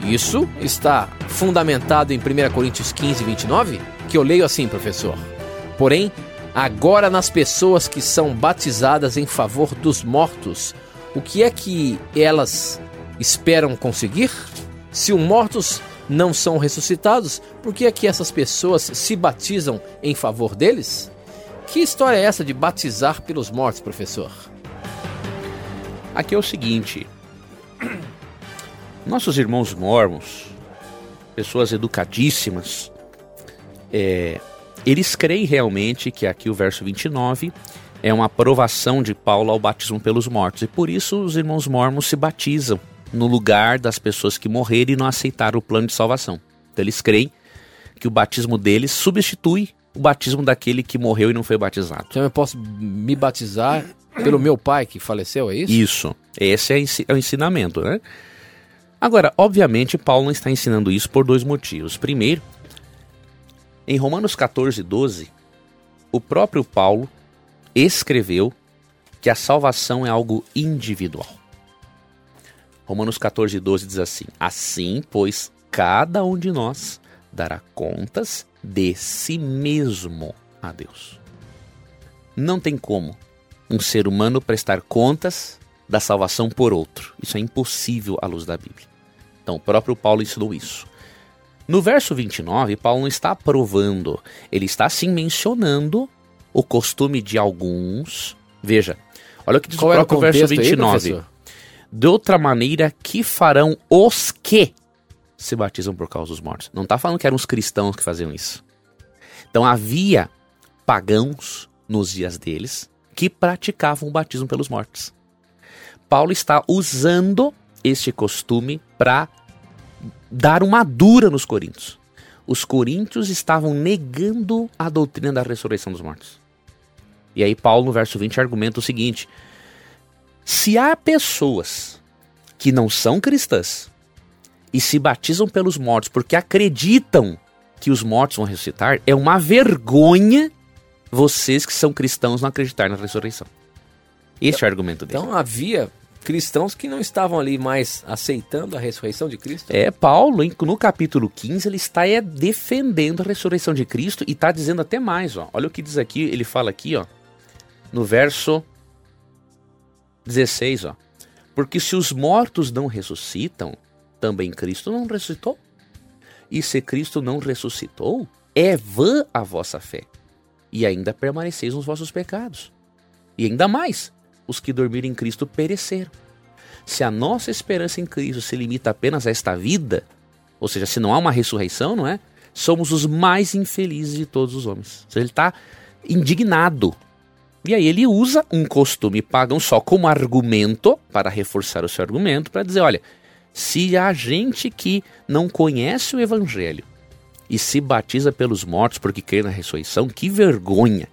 Isso está fundamentado em 1 Coríntios 15, 29, que eu leio assim, professor. Porém, agora nas pessoas que são batizadas em favor dos mortos, o que é que elas esperam conseguir? Se o mortos não são ressuscitados, por que é que essas pessoas se batizam em favor deles? Que história é essa de batizar pelos mortos, professor? Aqui é o seguinte: nossos irmãos mormons, pessoas educadíssimas, é, eles creem realmente que aqui o verso 29 é uma aprovação de Paulo ao batismo pelos mortos. E por isso os irmãos mormons se batizam no lugar das pessoas que morreram e não aceitaram o plano de salvação. Então eles creem que o batismo deles substitui o batismo daquele que morreu e não foi batizado. Então eu posso me batizar pelo meu pai que faleceu, é isso? Isso. Esse é, é o ensinamento, né? Agora, obviamente, Paulo não está ensinando isso por dois motivos. Primeiro, em Romanos 14, 12, o próprio Paulo escreveu que a salvação é algo individual. Romanos 14, 12 diz assim: Assim, pois, cada um de nós dará contas de si mesmo a Deus. Não tem como um ser humano prestar contas da salvação por outro. Isso é impossível à luz da Bíblia. Então, o próprio Paulo ensinou isso. No verso 29, Paulo não está aprovando, ele está sim mencionando o costume de alguns. Veja, olha o que diz Qual o próprio o verso aí, 29. professor? de outra maneira que farão os que se batizam por causa dos mortos. Não está falando que eram os cristãos que faziam isso. Então havia pagãos nos dias deles que praticavam o batismo pelos mortos. Paulo está usando este costume para dar uma dura nos coríntios. Os coríntios estavam negando a doutrina da ressurreição dos mortos. E aí Paulo no verso 20 argumenta o seguinte: se há pessoas que não são cristãs e se batizam pelos mortos porque acreditam que os mortos vão ressuscitar, é uma vergonha vocês que são cristãos não acreditar na ressurreição. Este é o argumento dele. Então havia cristãos que não estavam ali mais aceitando a ressurreição de Cristo? É, Paulo, no capítulo 15, ele está é, defendendo a ressurreição de Cristo e está dizendo até mais, ó. Olha o que diz aqui, ele fala aqui, ó, no verso 16, ó. Porque se os mortos não ressuscitam, também Cristo não ressuscitou. E se Cristo não ressuscitou, é vã a vossa fé, e ainda permaneceis nos vossos pecados. E ainda mais, os que dormiram em Cristo pereceram. Se a nossa esperança em Cristo se limita apenas a esta vida, ou seja, se não há uma ressurreição, não é? Somos os mais infelizes de todos os homens. Ou seja, ele está indignado e aí ele usa um costume pagão só como argumento, para reforçar o seu argumento, para dizer, olha, se há gente que não conhece o evangelho e se batiza pelos mortos porque crê na ressurreição, que vergonha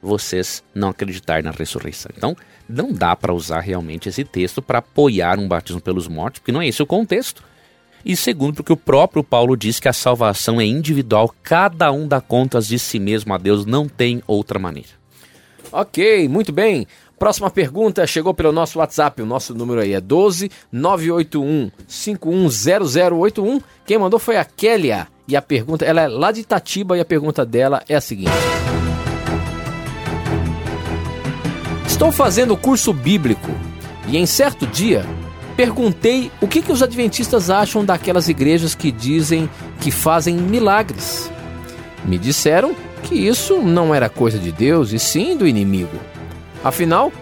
vocês não acreditarem na ressurreição. Então, não dá para usar realmente esse texto para apoiar um batismo pelos mortos, porque não é esse o contexto. E segundo, porque o próprio Paulo diz que a salvação é individual, cada um dá contas de si mesmo a Deus, não tem outra maneira. Ok, muito bem. Próxima pergunta chegou pelo nosso WhatsApp. O nosso número aí é 12 981 510081. Quem mandou foi a Kélia. E a pergunta, ela é lá de Itatiba e a pergunta dela é a seguinte: Estou fazendo curso bíblico e em certo dia perguntei o que, que os adventistas acham daquelas igrejas que dizem que fazem milagres. Me disseram que isso não era coisa de Deus e sim do inimigo. Afinal,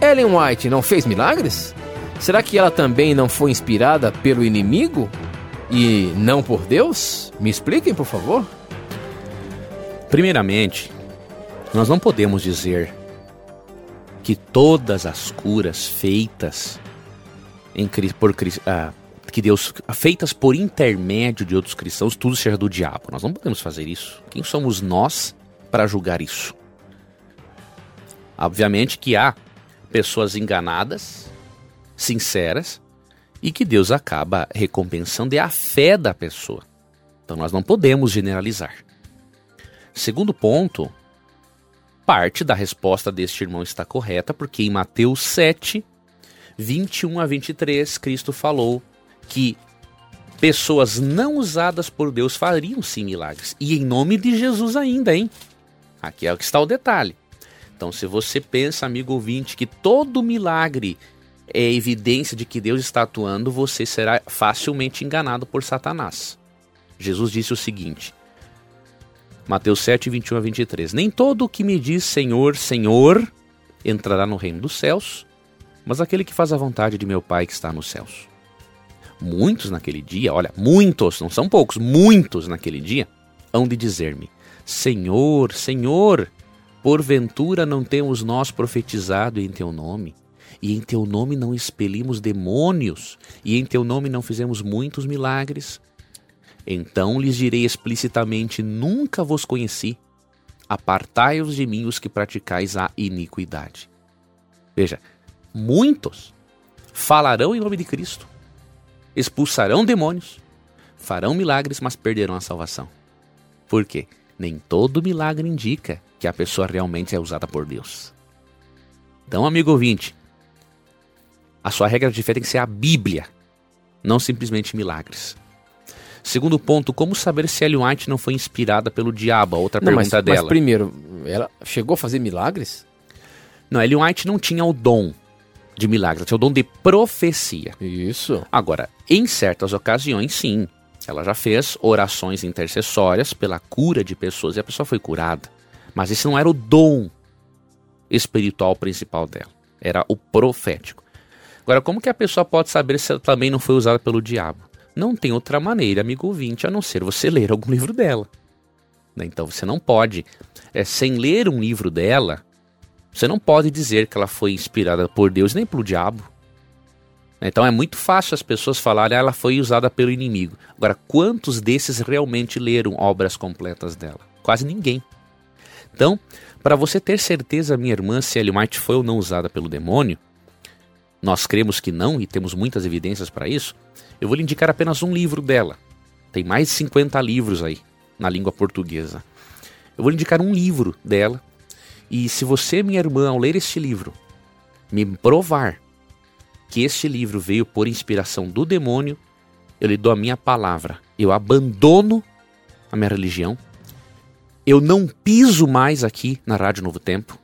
Ellen White não fez milagres? Será que ela também não foi inspirada pelo inimigo e não por Deus? Me expliquem, por favor. Primeiramente, nós não podemos dizer que todas as curas feitas em, por, ah, que Deus, feitas por intermédio de outros cristãos, tudo seja do diabo. Nós não podemos fazer isso. Quem somos nós para julgar isso? Obviamente que há pessoas enganadas, sinceras, e que Deus acaba recompensando é a fé da pessoa. Então nós não podemos generalizar. Segundo ponto, parte da resposta deste irmão está correta, porque em Mateus 7, 21 a 23, Cristo falou que pessoas não usadas por Deus fariam sim milagres. E em nome de Jesus ainda, hein? Aqui é o que está o detalhe. Então, se você pensa, amigo ouvinte, que todo milagre é evidência de que Deus está atuando, você será facilmente enganado por Satanás. Jesus disse o seguinte: Mateus 7, 21 a 23. Nem todo o que me diz Senhor, Senhor entrará no reino dos céus, mas aquele que faz a vontade de meu Pai que está nos céus. Muitos naquele dia, olha, muitos, não são poucos, muitos naquele dia, hão de dizer-me: Senhor, Senhor, porventura não temos nós profetizado em teu nome? E em teu nome não expelimos demônios, e em teu nome não fizemos muitos milagres? Então lhes direi explicitamente: Nunca vos conheci. Apartai-vos de mim os que praticais a iniquidade. Veja, muitos falarão em nome de Cristo, expulsarão demônios, farão milagres, mas perderão a salvação. Por quê? Nem todo milagre indica que a pessoa realmente é usada por Deus. Então, amigo ouvinte, a sua regra de fé tem que ser a Bíblia, não simplesmente milagres. Segundo ponto, como saber se Ellen White não foi inspirada pelo diabo? Outra Não, pergunta mas, dela. Mas primeiro, ela chegou a fazer milagres? Não, Ellen White não tinha o dom de milagres, tinha o dom de profecia. Isso. Agora, em certas ocasiões, sim. Ela já fez orações intercessórias pela cura de pessoas e a pessoa foi curada. Mas esse não era o dom espiritual principal dela. Era o profético. Agora, como que a pessoa pode saber se ela também não foi usada pelo diabo? Não tem outra maneira, amigo ouvinte, a não ser você ler algum livro dela. Né? Então você não pode, é, sem ler um livro dela, você não pode dizer que ela foi inspirada por Deus nem pelo diabo. Então é muito fácil as pessoas falarem, ah, ela foi usada pelo inimigo. Agora, quantos desses realmente leram obras completas dela? Quase ninguém. Então, para você ter certeza, minha irmã, se Ellen White foi ou não usada pelo demônio, nós cremos que não e temos muitas evidências para isso, eu vou lhe indicar apenas um livro dela. Tem mais de 50 livros aí na língua portuguesa. Eu vou lhe indicar um livro dela. E se você, minha irmã, ao ler este livro, me provar que este livro veio por inspiração do demônio, eu lhe dou a minha palavra. Eu abandono a minha religião. Eu não piso mais aqui na Rádio Novo Tempo.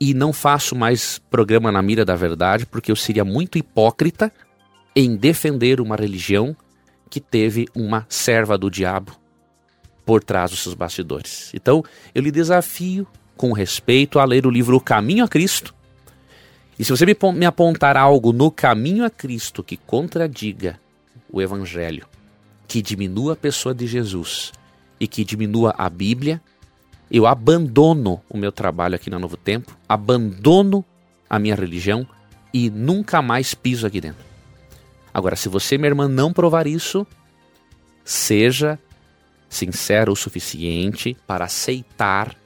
E não faço mais programa na mira da verdade, porque eu seria muito hipócrita em defender uma religião que teve uma serva do diabo por trás dos seus bastidores. Então, eu lhe desafio, com respeito, a ler o livro O Caminho a Cristo. E se você me, apontar algo no caminho a Cristo que contradiga o Evangelho, que diminua a pessoa de Jesus e que diminua a Bíblia, eu abandono o meu trabalho aqui na Novo Tempo, abandono a minha religião e nunca mais piso aqui dentro. Agora, se você, minha irmã, não provar isso, seja sincero o suficiente para aceitar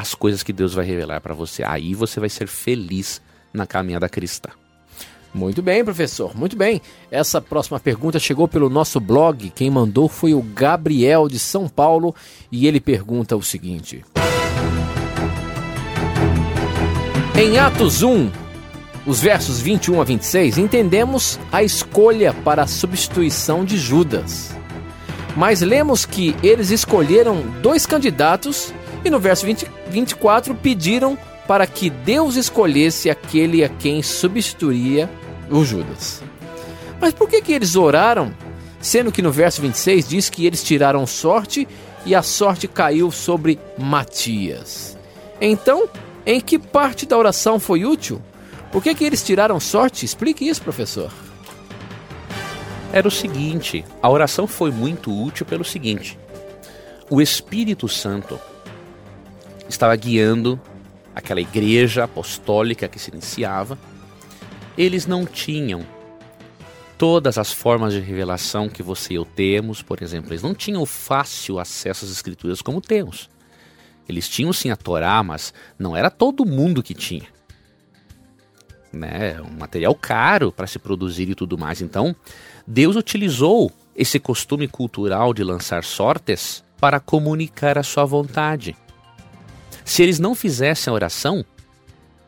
as coisas que Deus vai revelar para você. Aí você vai ser feliz na caminhada cristã. Muito bem, professor. Muito bem. Essa próxima pergunta chegou pelo nosso blog. Quem mandou foi o Gabriel de São Paulo e ele pergunta o seguinte: Em Atos 1, os versos 21 a 26, entendemos a escolha para a substituição de Judas. Mas lemos que eles escolheram dois candidatos e no verso 20, 24 pediram para que Deus escolhesse aquele a quem substituiria o Judas. Mas por que, que eles oraram, sendo que no verso 26 diz que eles tiraram sorte e a sorte caiu sobre Matias? Então, em que parte da oração foi útil? Por que, que eles tiraram sorte? Explique isso, professor. Era o seguinte: a oração foi muito útil pelo seguinte. O Espírito Santo estava guiando aquela igreja apostólica que se iniciava. Eles não tinham todas as formas de revelação que você e eu temos, por exemplo. Eles não tinham fácil acesso às escrituras como temos. Eles tinham sim a Torá, mas não era todo mundo que tinha. Né? Um material caro para se produzir e tudo mais. Então, Deus utilizou esse costume cultural de lançar sortes para comunicar a sua vontade. Se eles não fizessem a oração,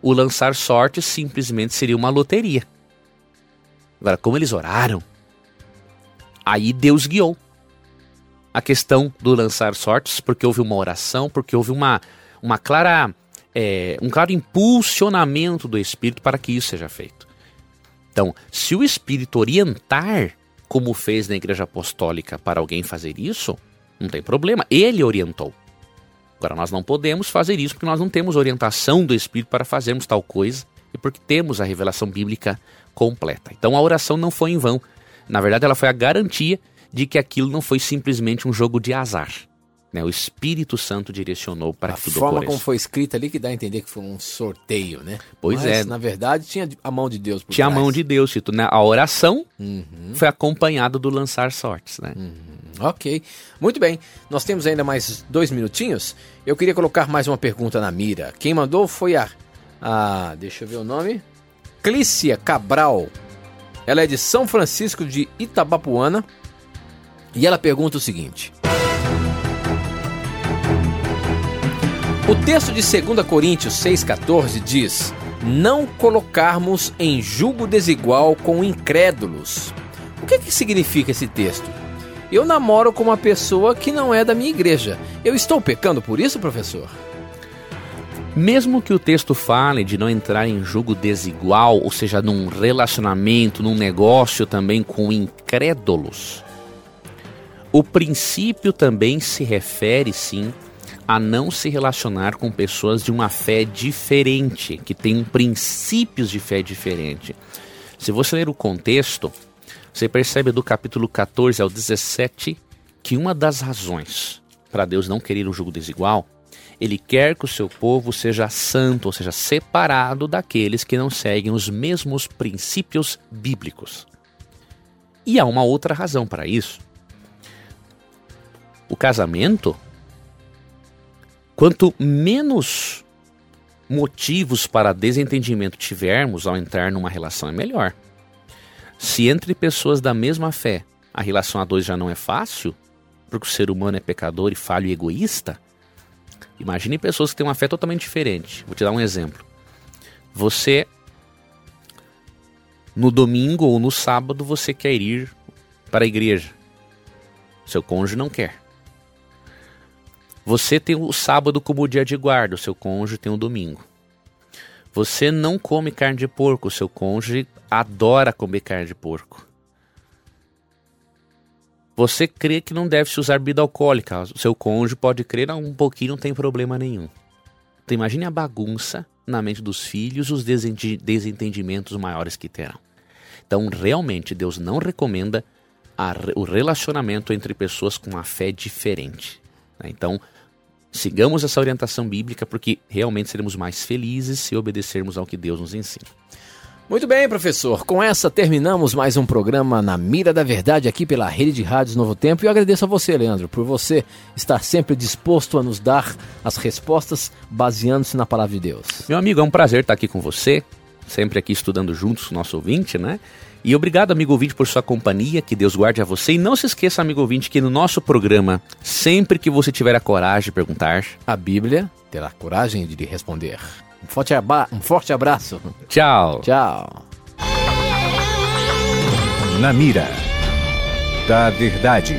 o lançar sortes simplesmente seria uma loteria. Agora, como eles oraram, aí Deus guiou a questão do lançar sortes, porque houve uma oração, porque houve uma, uma clara, é, um claro impulsionamento do Espírito para que isso seja feito. Então, se o Espírito orientar, como fez na Igreja Apostólica, para alguém fazer isso, não tem problema. Ele orientou. Agora, nós não podemos fazer isso porque nós não temos orientação do Espírito para fazermos tal coisa e porque temos a revelação bíblica completa. Então, a oração não foi em vão. Na verdade, ela foi a garantia de que aquilo não foi simplesmente um jogo de azar. Né? O Espírito Santo direcionou para a que tudo forma como foi escrita ali que dá a entender que foi um sorteio, né? Pois Mas, é. na verdade, tinha a mão de Deus por Tinha a trás. mão de Deus, Tito, né? A oração Uhum. foi acompanhada do lançar sortes, né? Ok, muito bem. Nós temos ainda mais dois minutinhos. Eu queria colocar mais uma pergunta na mira. Quem mandou foi a, a deixa eu ver o nome, Clícia Cabral. Ela é de São Francisco de Itabapuana e ela pergunta o seguinte: O texto de 2 Coríntios 6,14 diz: Não colocarmos em julgo desigual com incrédulos. O que, que significa esse texto? Eu namoro com uma pessoa que não é da minha igreja. Eu estou pecando por isso, professor? Mesmo que o texto fale de não entrar em julgo desigual, ou seja, num relacionamento, num negócio também com incrédulos, o princípio também se refere, sim, a não se relacionar com pessoas de uma fé diferente, que têm princípios de fé diferente. Se você ler o contexto, você percebe do capítulo 14 ao 17 que uma das razões para Deus não querer um julgo desigual ele quer que o seu povo seja santo, ou seja, separado daqueles que não seguem os mesmos princípios bíblicos. E há uma outra razão para isso. O casamento, quanto menos motivos para desentendimento tivermos ao entrar numa relação, é melhor. Se entre pessoas da mesma fé a relação a dois já não é fácil, porque o ser humano é pecador e falho e egoísta, Imagine pessoas que têm uma fé totalmente diferente. Vou te dar um exemplo. Você, no domingo ou no sábado, você quer ir para a igreja. Seu cônjuge não quer. Você tem o sábado como dia de guarda, o seu cônjuge tem o domingo. Você não come carne de porco, o seu cônjuge adora comer carne de porco. Você crê que não deve se usar bebida alcoólica. O seu cônjuge pode crer, um pouquinho não tem problema nenhum. Então imagine a bagunça na mente dos filhos, os desentendimentos maiores que terão. Então realmente Deus não recomenda a o relacionamento entre pessoas com uma fé diferente. né? Então sigamos essa orientação bíblica porque realmente seremos mais felizes se obedecermos ao que Deus nos ensina. Muito bem, professor. Com essa terminamos mais um programa na Mira da Verdade aqui pela Rede de Rádios Novo Tempo. E eu agradeço a você, Leandro, por você estar sempre disposto a nos dar as respostas baseando-se na palavra de Deus. Meu amigo, é um prazer estar aqui com você, sempre aqui estudando juntos nosso ouvinte, né? E obrigado, amigo ouvinte, por sua companhia, que Deus guarde a você. E não se esqueça, amigo ouvinte, que no nosso programa, sempre que você tiver a coragem de perguntar, A Bíblia terá coragem de lhe responder. Um forte, aba- um forte abraço. tchau! Tchau. Na mira da verdade.